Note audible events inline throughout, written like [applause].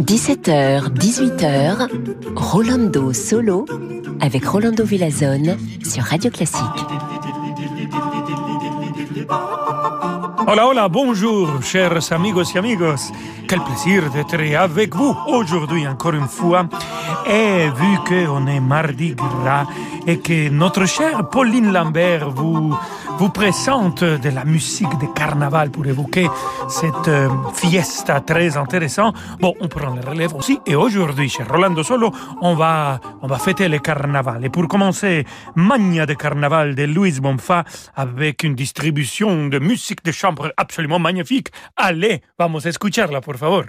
17h, 18h, Rolando Solo avec Rolando Villazone sur Radio Classique. Hola, hola, bonjour, chers amigos y amigos. Quel plaisir d'être avec vous aujourd'hui encore une fois. Et vu qu'on est mardi gras et que notre chère Pauline Lambert vous vous présente de la musique de carnaval pour évoquer cette euh, fiesta très intéressante. Bon, on prend le relève aussi. Et aujourd'hui, chez Rolando Solo, on va, on va fêter le carnaval. Et pour commencer, Magna de carnaval de Louise Bonfa avec une distribution de musique de chambre absolument magnifique. Allez, vamos escucharla, por favor.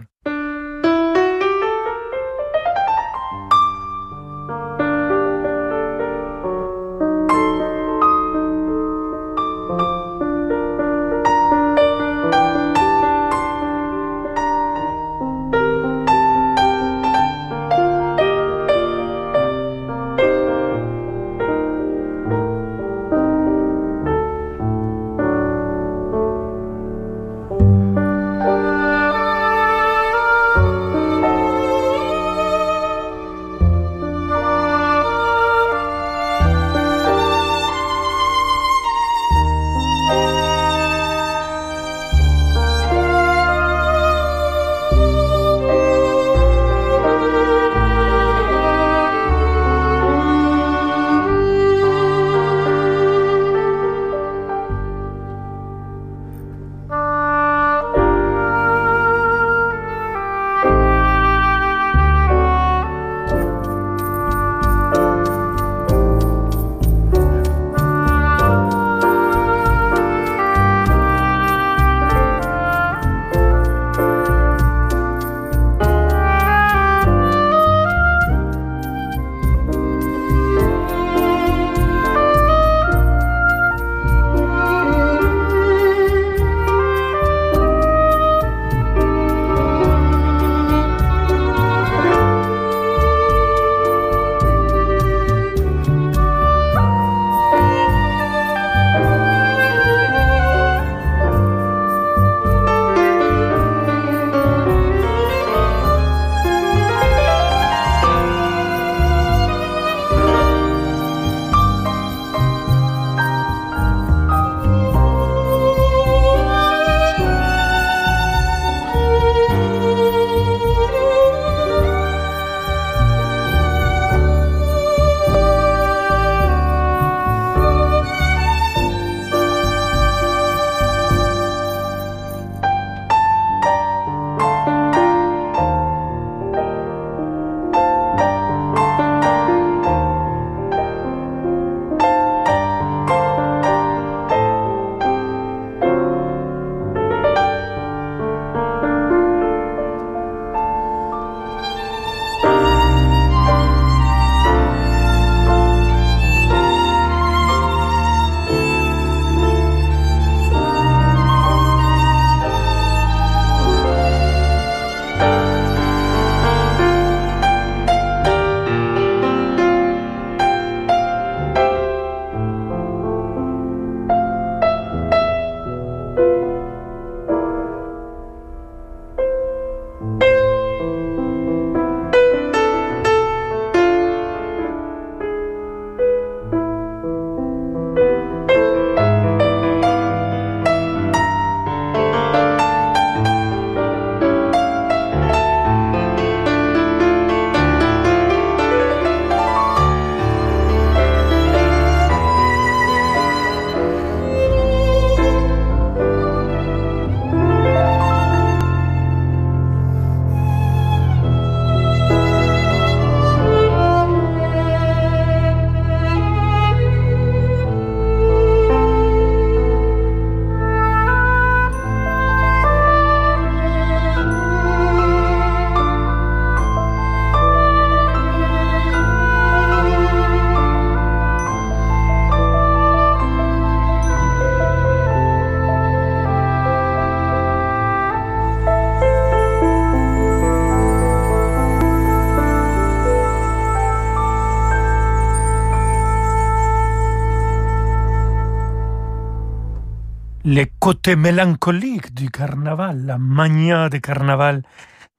Les côtés mélancoliques du carnaval, la mania de carnaval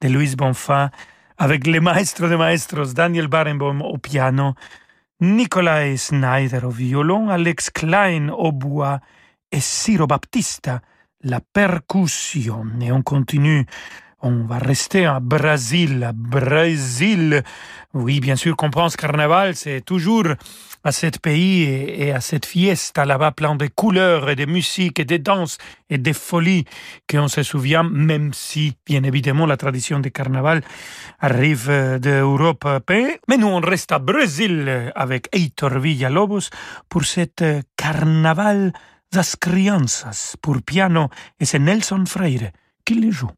de Louis Bonfa, avec les maestros de maestros, Daniel Barenboim au piano, Nikolai Snyder au violon, Alex Klein au bois et Ciro Baptista la percussion. Et on continue on va rester à Brésil. Brésil. Oui, bien sûr qu'on pense carnaval, c'est toujours à ce pays et à cette fiesta là-bas plein de couleurs et de musique et de danse et de folie qu'on se souvient, même si, bien évidemment, la tradition du carnaval arrive d'Europe. Mais nous, on reste à Brésil avec Heitor Villalobos pour cette carnaval das crianças pour piano et c'est Nelson Freire qui le joue.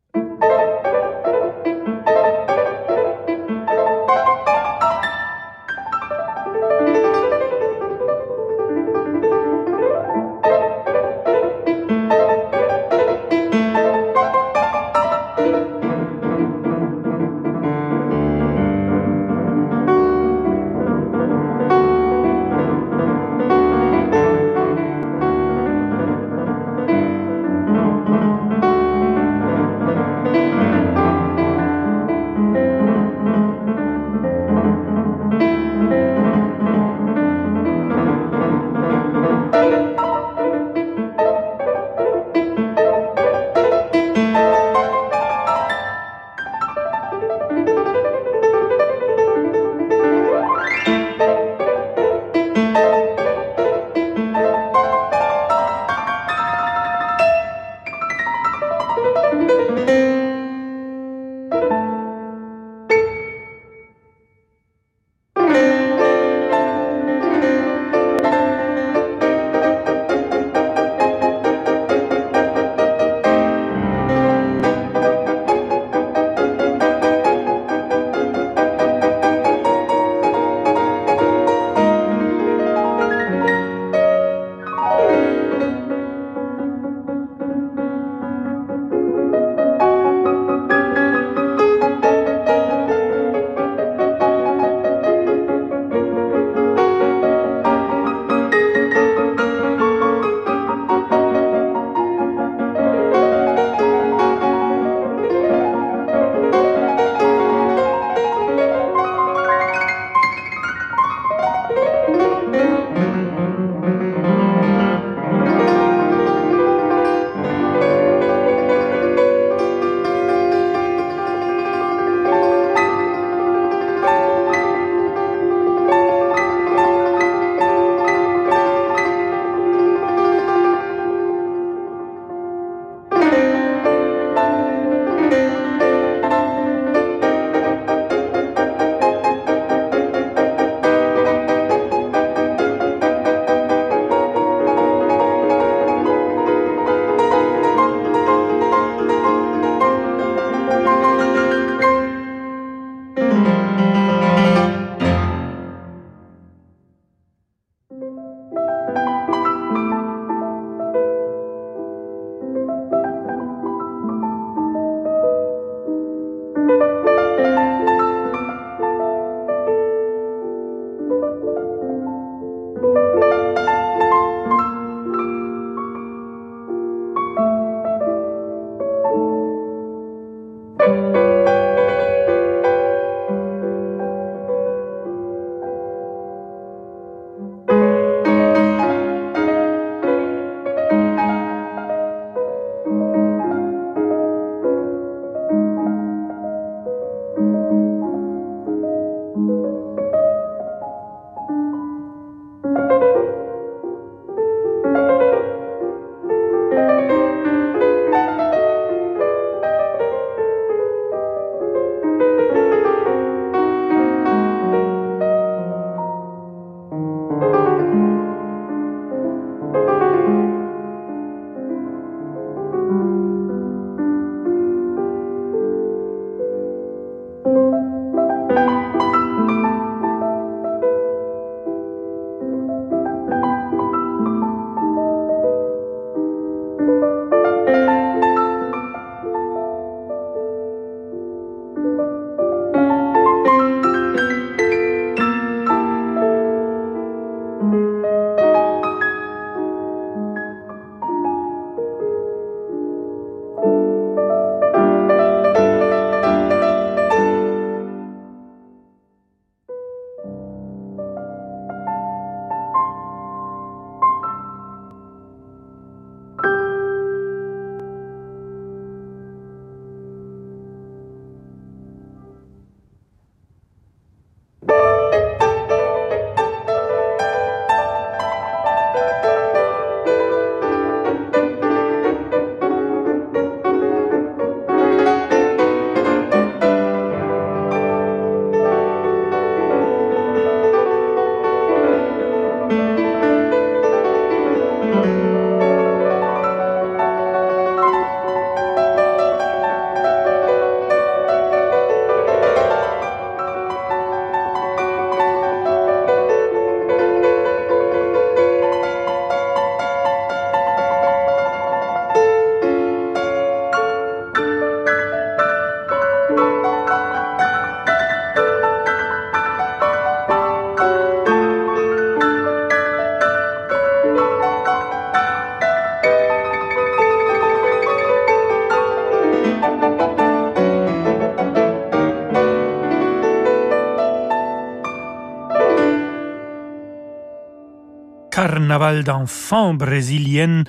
D'enfants brésilienne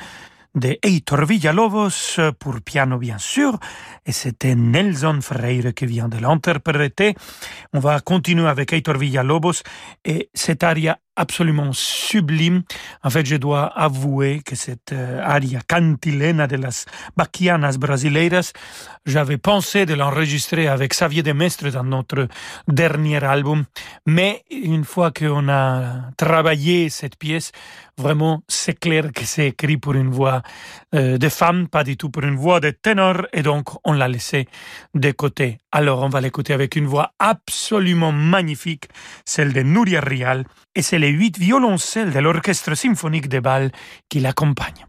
de Heitor Villalobos pour piano bien sûr et c'était Nelson Freire qui vient de l'interpréter. On va continuer avec Heitor Villalobos et cet aria absolument sublime. En fait, je dois avouer que cette euh, aria cantilena de las Baquianas Brasileiras, j'avais pensé de l'enregistrer avec Xavier Demestre dans notre dernier album, mais une fois qu'on a travaillé cette pièce, vraiment, c'est clair que c'est écrit pour une voix euh, de femme, pas du tout pour une voix de ténor, et donc on l'a laissé de côté. Alors, on va l'écouter avec une voix absolument magnifique, celle de Nuria Rial, et c'est les huit violoncelles de l'Orchestre symphonique de Bâle qui l'accompagnent.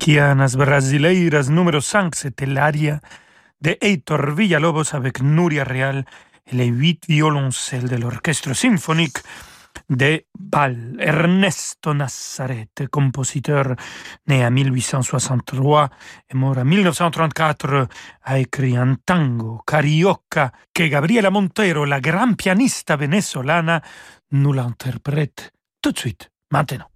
Baquianas Brasileiras numéro 5, c'était l'aria de Heitor Villalobos avec Nuria Real et les huit violoncelles de l'orchestre symphonique de Bâle. Ernesto Nazareth, compositeur né en 1863 et mort en 1934, a écrit un tango, Carioca, que Gabriela Montero, la grande pianiste venezolana, nous l'interprète tout de suite, maintenant.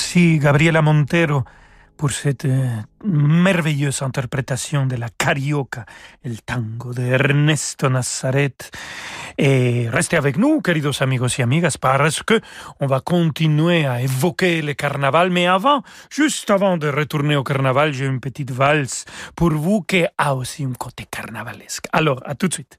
Merci Gabriela Montero pour cette euh, merveilleuse interprétation de la carioca, le tango de Ernesto Nazaret. Et restez avec nous, queridos amigos y amigas, parce que on va continuer à évoquer le carnaval. Mais avant, juste avant de retourner au carnaval, j'ai une petite valse pour vous qui a aussi un côté carnavalesque. Alors, à tout de suite.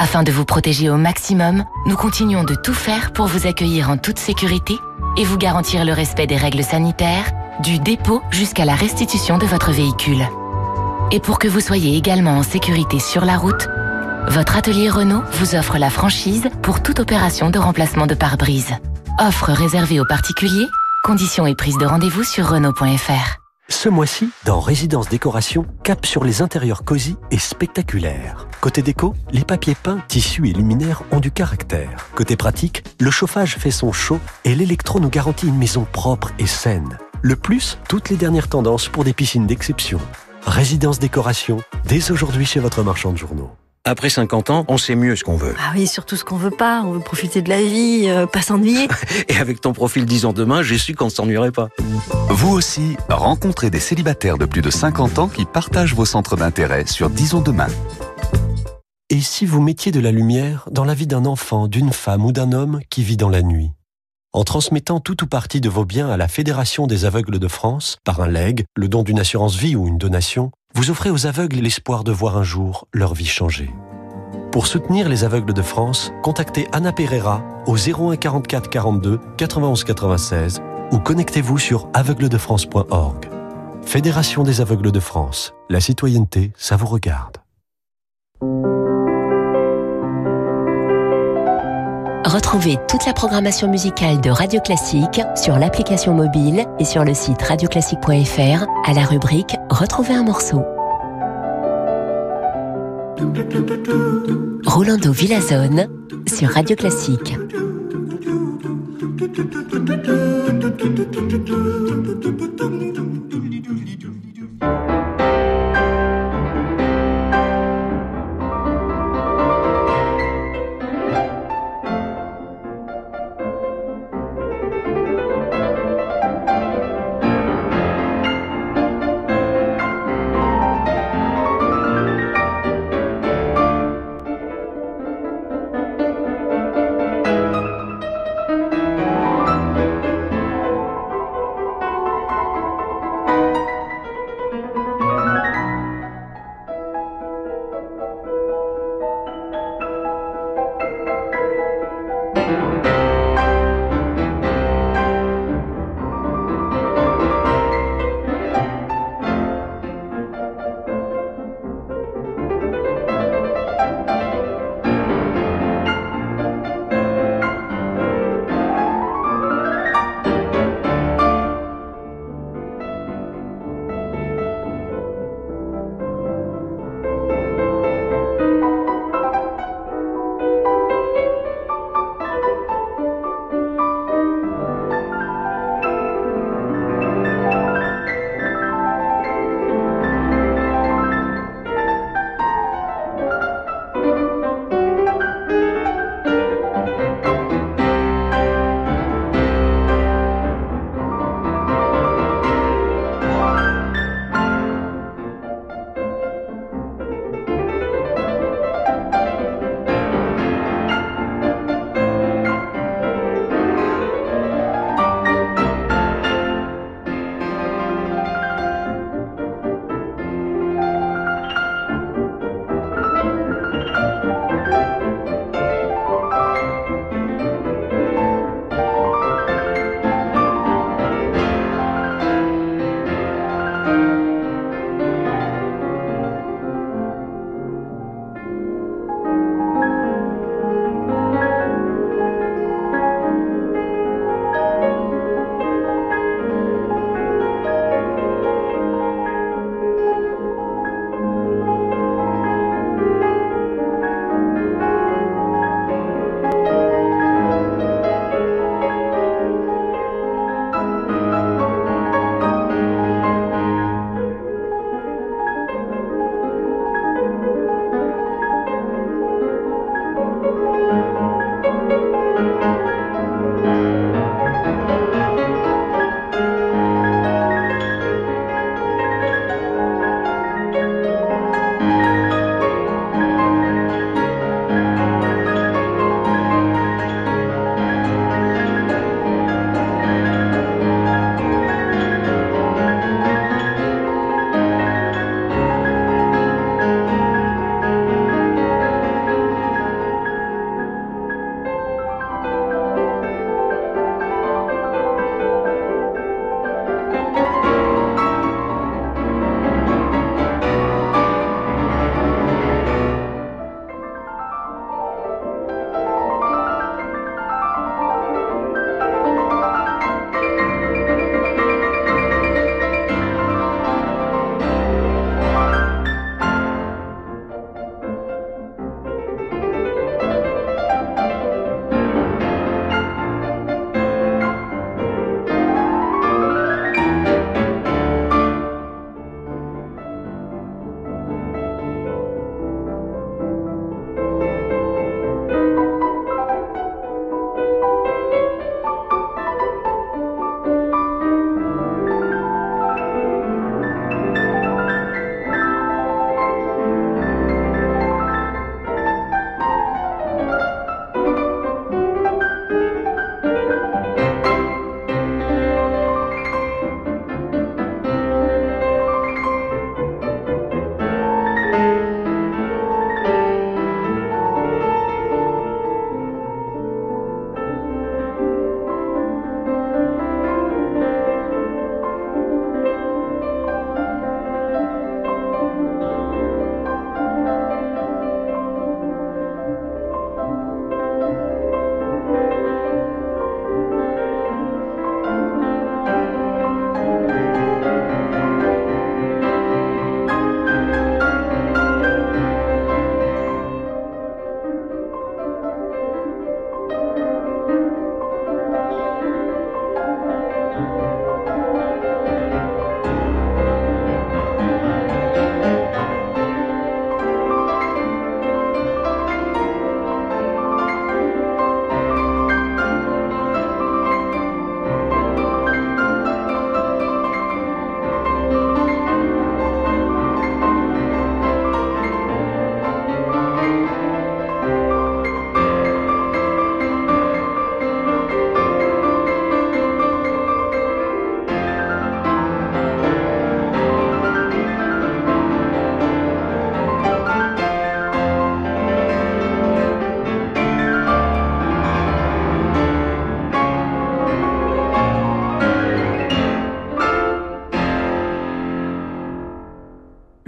Afin de vous protéger au maximum, nous continuons de tout faire pour vous accueillir en toute sécurité et vous garantir le respect des règles sanitaires, du dépôt jusqu'à la restitution de votre véhicule. Et pour que vous soyez également en sécurité sur la route, votre atelier Renault vous offre la franchise pour toute opération de remplacement de pare-brise. Offre réservée aux particuliers, conditions et prise de rendez-vous sur Renault.fr. Ce mois-ci, dans Résidence Décoration, cap sur les intérieurs cosy et spectaculaires. Côté déco, les papiers peints, tissus et luminaires ont du caractère. Côté pratique, le chauffage fait son show et l'électro nous garantit une maison propre et saine. Le plus, toutes les dernières tendances pour des piscines d'exception. Résidence Décoration, dès aujourd'hui chez votre marchand de journaux. Après 50 ans, on sait mieux ce qu'on veut. Ah oui, surtout ce qu'on veut pas. On veut profiter de la vie, euh, pas s'ennuyer. [laughs] Et avec ton profil 10 ans demain, j'ai su qu'on ne s'ennuierait pas. Vous aussi, rencontrez des célibataires de plus de 50 ans qui partagent vos centres d'intérêt sur Disons demain. Et si vous mettiez de la lumière dans la vie d'un enfant, d'une femme ou d'un homme qui vit dans la nuit? En transmettant tout ou partie de vos biens à la Fédération des aveugles de France, par un legs, le don d'une assurance vie ou une donation, vous offrez aux aveugles l'espoir de voir un jour leur vie changer. Pour soutenir les aveugles de France, contactez Anna Pereira au 01 44 42 91 96 ou connectez-vous sur aveugledefrance.org. Fédération des aveugles de France. La citoyenneté, ça vous regarde. Retrouvez toute la programmation musicale de Radio Classique sur l'application mobile et sur le site radioclassique.fr à la rubrique Retrouver un morceau. Rolando Villazone sur Radio Classique.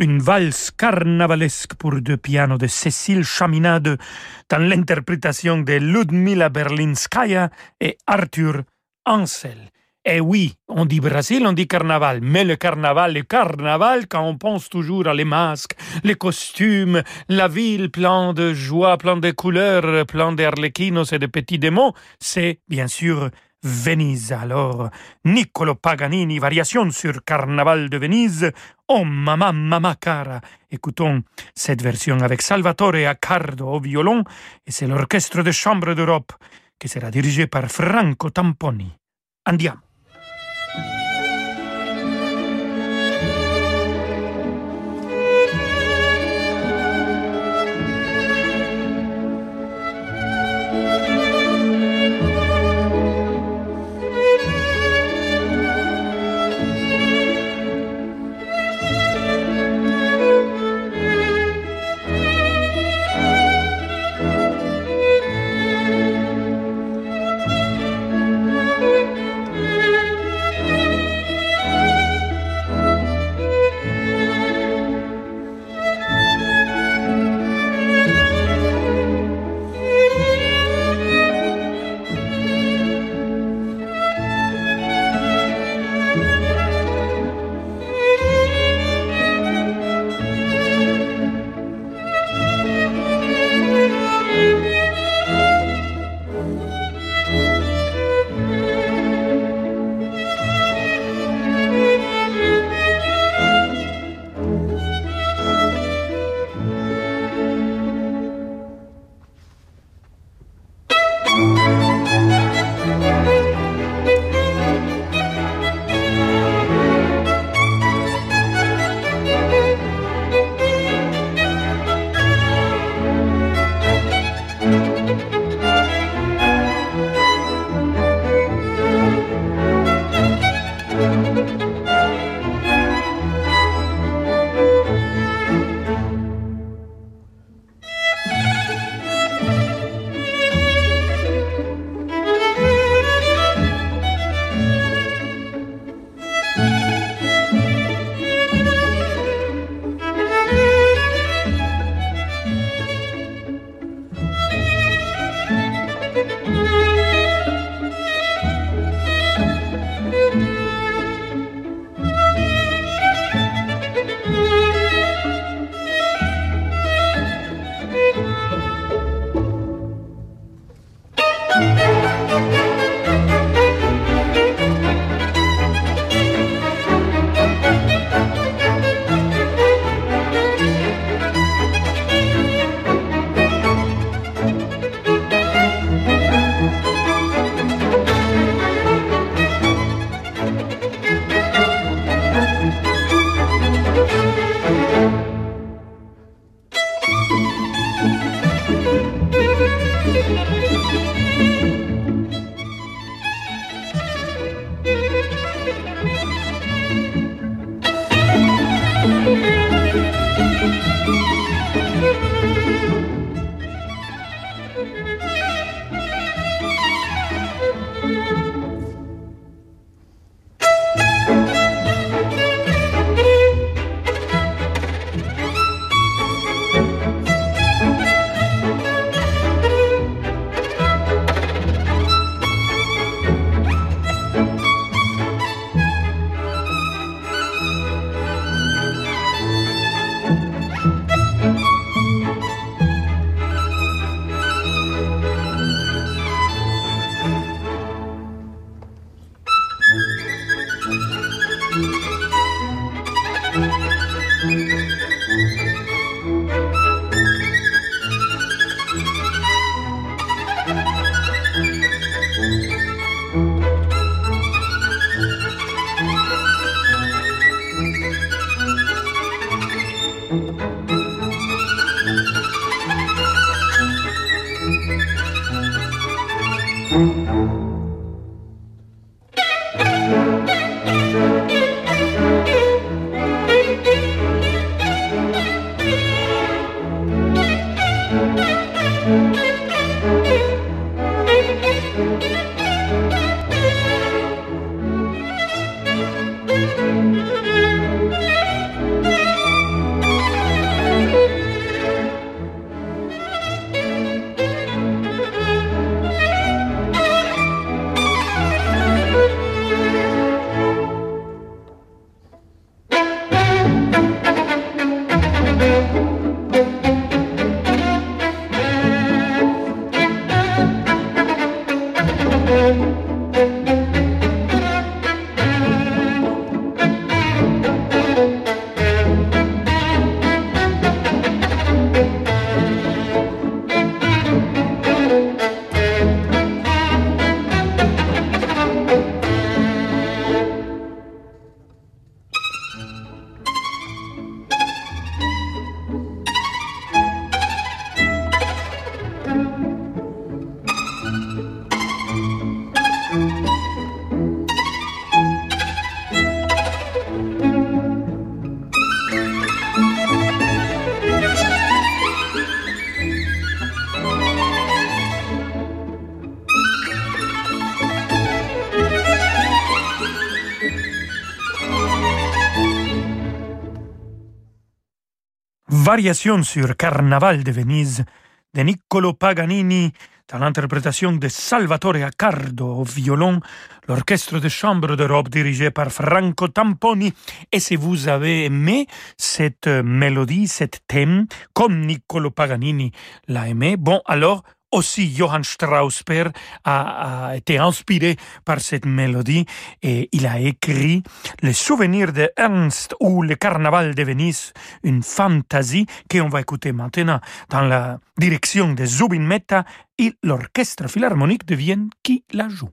Une valse carnavalesque pour deux pianos de Cécile Chaminade dans l'interprétation de Ludmila Berlinskaya et Arthur Ansel. Et oui, on dit Brésil, on dit carnaval, mais le carnaval, le carnaval, quand on pense toujours à les masques, les costumes, la ville plein de joie, plein de couleurs, plein d'arlequinos et de petits démons, c'est bien sûr Venise. Alors, Niccolo Paganini, variation sur Carnaval de Venise. Oh mamma, mamma cara. Écoutons cette version avec Salvatore Accardo au violon et c'est l'orchestre de chambre d'Europe qui sera dirigé par Franco Tamponi. Andiamo. Variation sur Carnaval de Venise de Niccolo Paganini dans l'interprétation de Salvatore Accardo au violon, l'orchestre de chambre d'Europe dirigé par Franco Tamponi. Et si vous avez aimé cette mélodie, cet thème, comme Niccolo Paganini l'a aimé, bon alors aussi Johann Strauss père a, été inspiré par cette mélodie et il a écrit Les souvenirs de Ernst ou Le Carnaval de Venise, une fantaisie qu'on va écouter maintenant dans la direction de Zubin Mehta et l'orchestre philharmonique de Vienne qui la joue.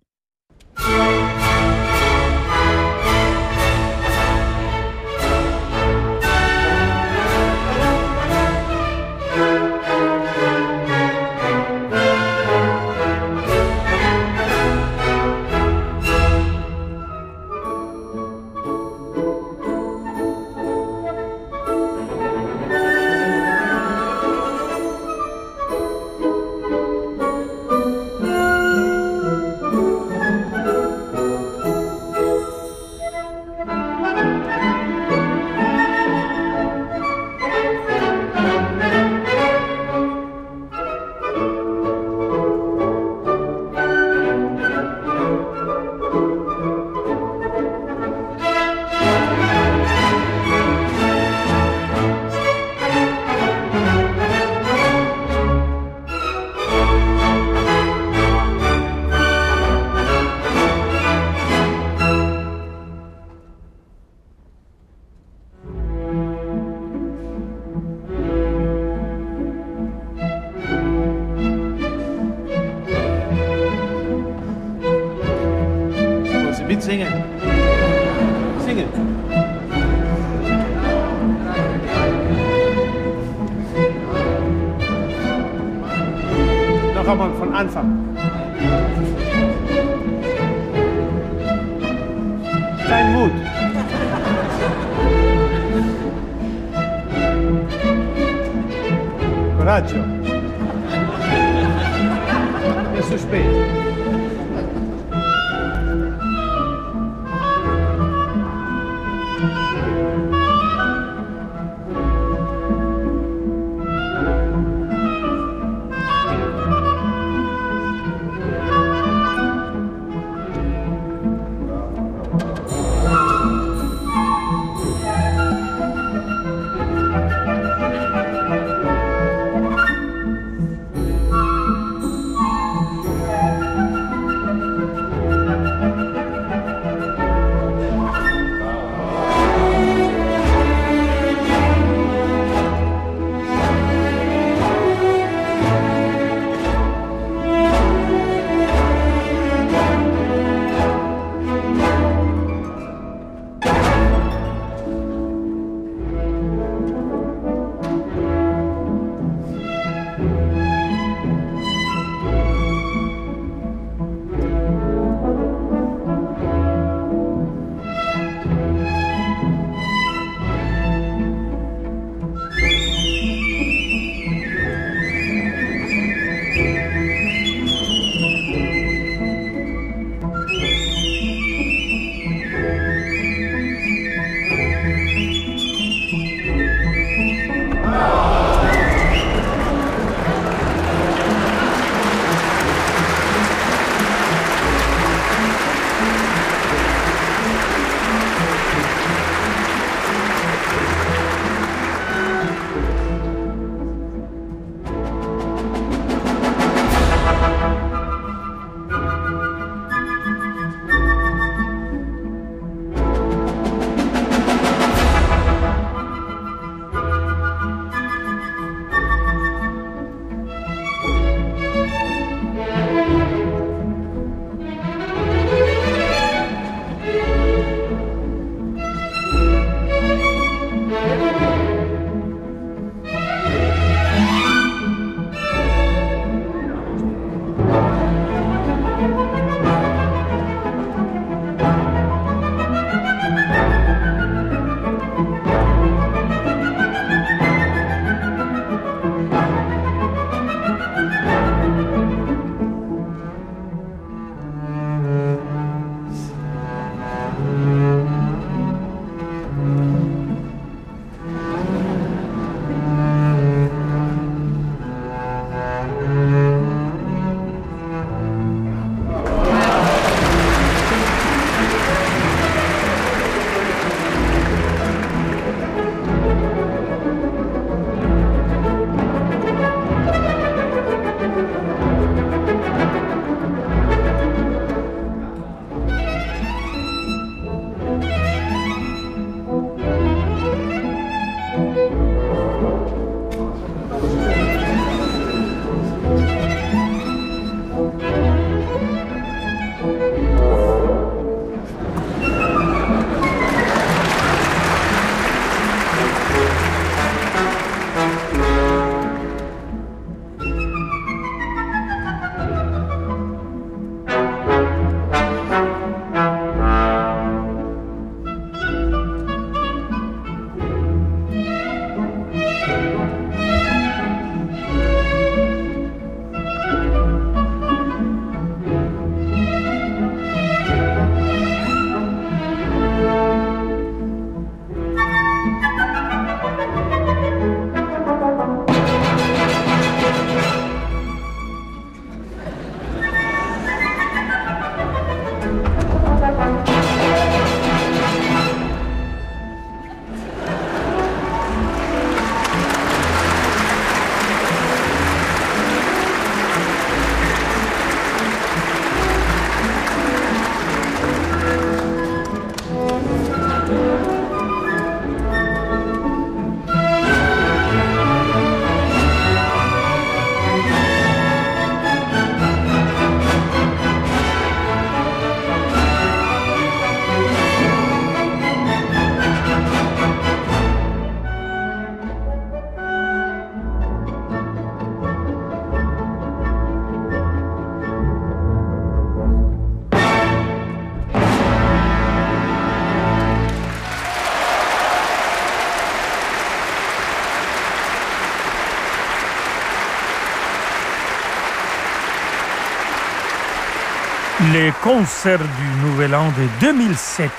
Les concerts du Nouvel An de 2007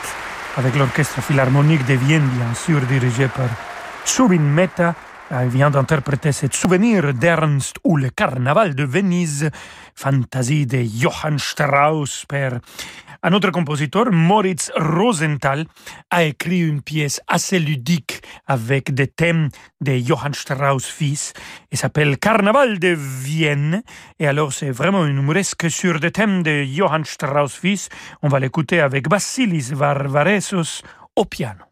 avec l'Orchestre Philharmonique de Vienne, bien sûr, dirigé par Subin Mehta. Il vient d'interpréter ce souvenir d'Ernst ou le Carnaval de Venise, fantaisie de Johann Strauss un autre compositeur, Moritz Rosenthal, a écrit une pièce assez ludique avec des thèmes de Johann Strauss fils et s'appelle Carnaval de Vienne. Et alors c'est vraiment une humoresque sur des thèmes de Johann Strauss fils. On va l'écouter avec Basilis Varvaresos au piano.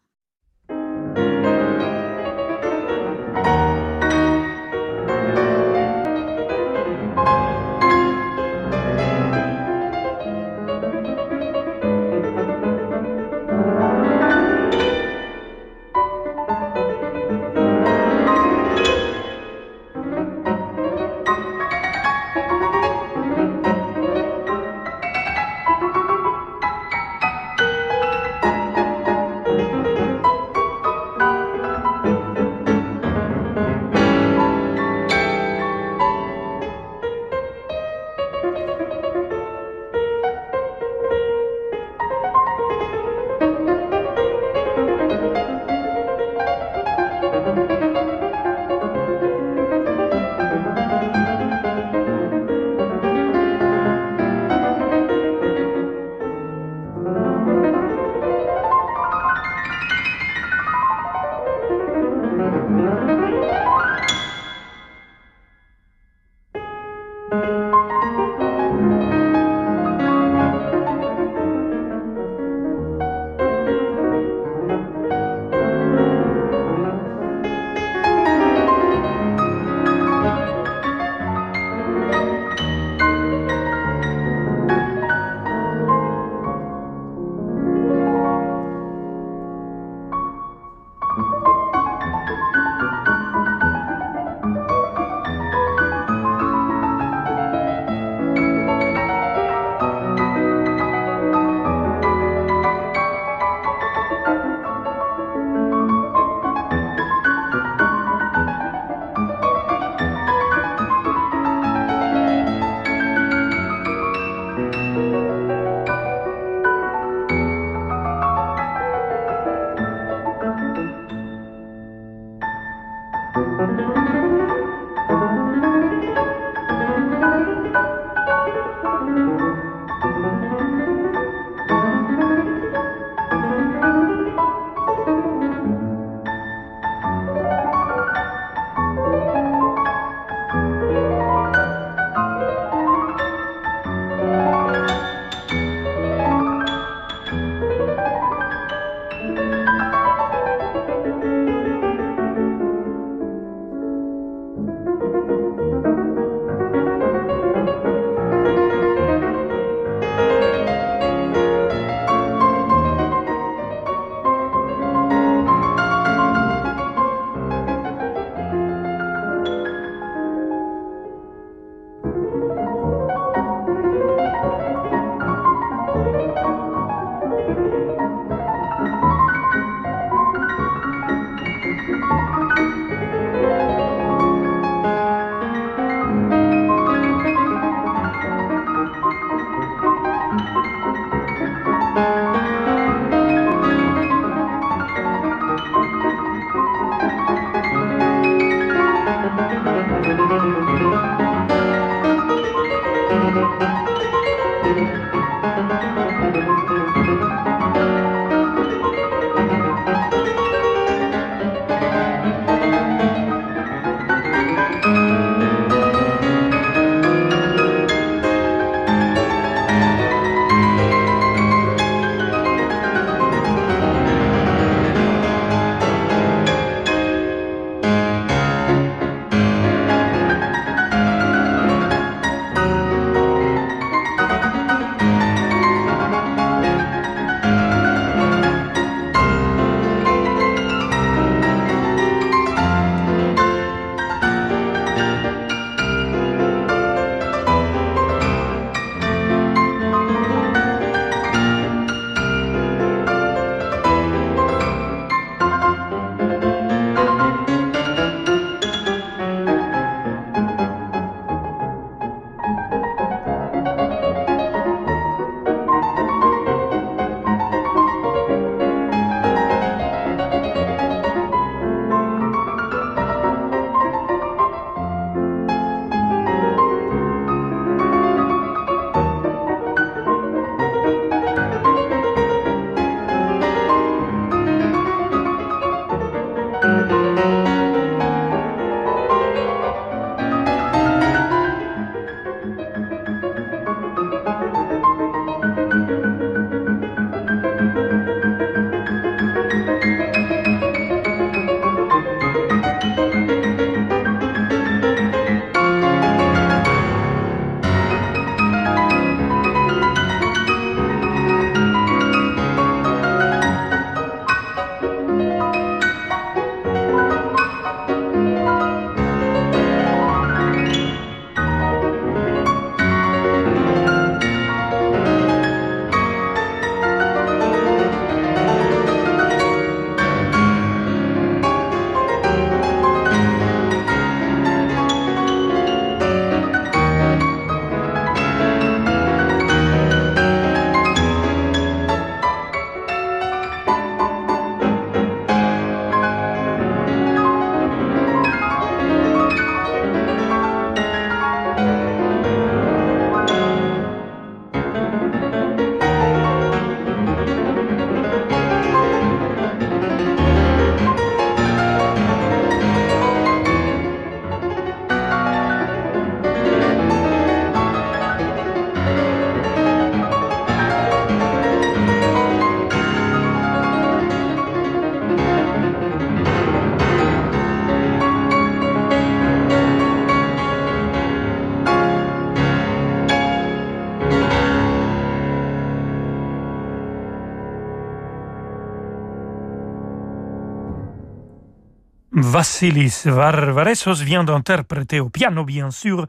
Vassilis Varvaresos vient d'interpréter au piano, bien sûr,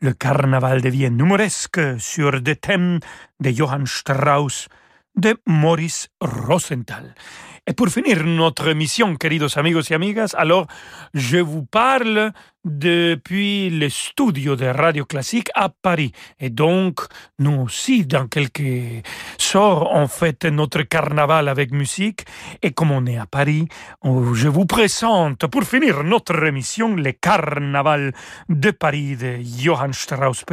le carnaval de Vienne numoresque sur des thèmes de Johann Strauss, de Maurice Rosenthal. Et pour finir notre émission, queridos amigos y amigas, alors je vous parle depuis le studio de Radio Classique à Paris. Et donc, nous aussi, dans quelques sorts, on fête notre carnaval avec musique. Et comme on est à Paris, je vous présente, pour finir notre émission, le carnaval de Paris de Johann Strauss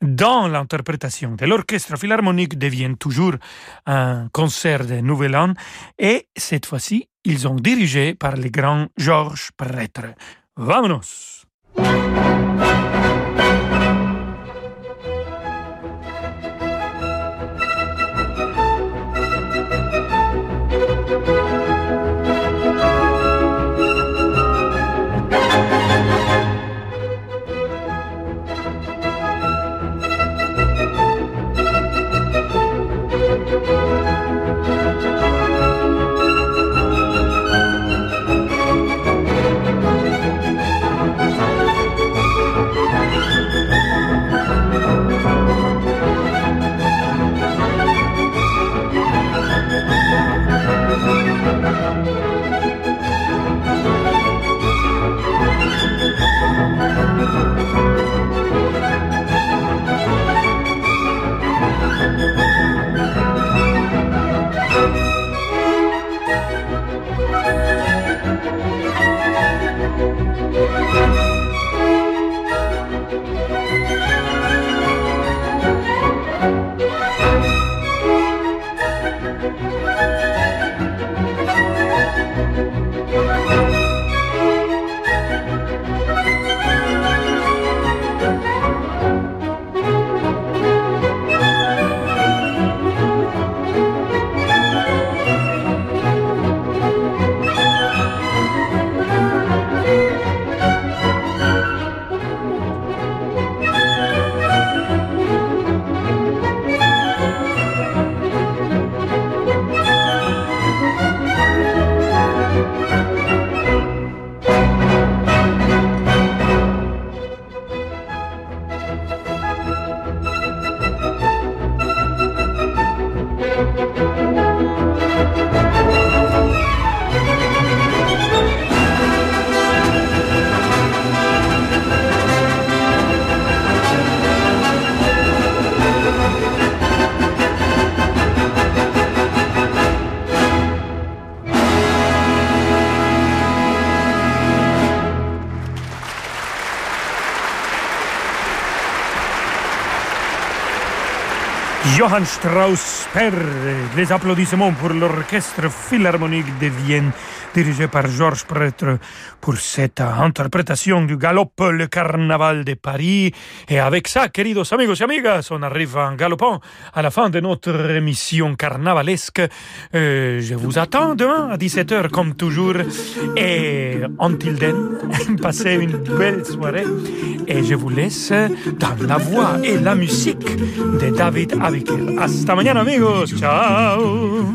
dans l'interprétation de l'orchestre philharmonique devient toujours un concert de Nouvel An. Et cette fois-ci, ils ont dirigé par le grand Georges Prêtre. ¡Vámonos! Johann Strauss per les applaudissements pour l'orchestre philharmonique de Vienne dirigé par Georges Prêtre pour cette interprétation du galop Le Carnaval de Paris. Et avec ça, queridos amigos y amigas, on arrive en galopant à la fin de notre émission carnavalesque. Euh, je vous attends demain à 17h comme toujours. Et until then, [laughs] passez une belle soirée. Et je vous laisse dans la voix et la musique de David Abiker. Hasta mañana, amigos. Chao.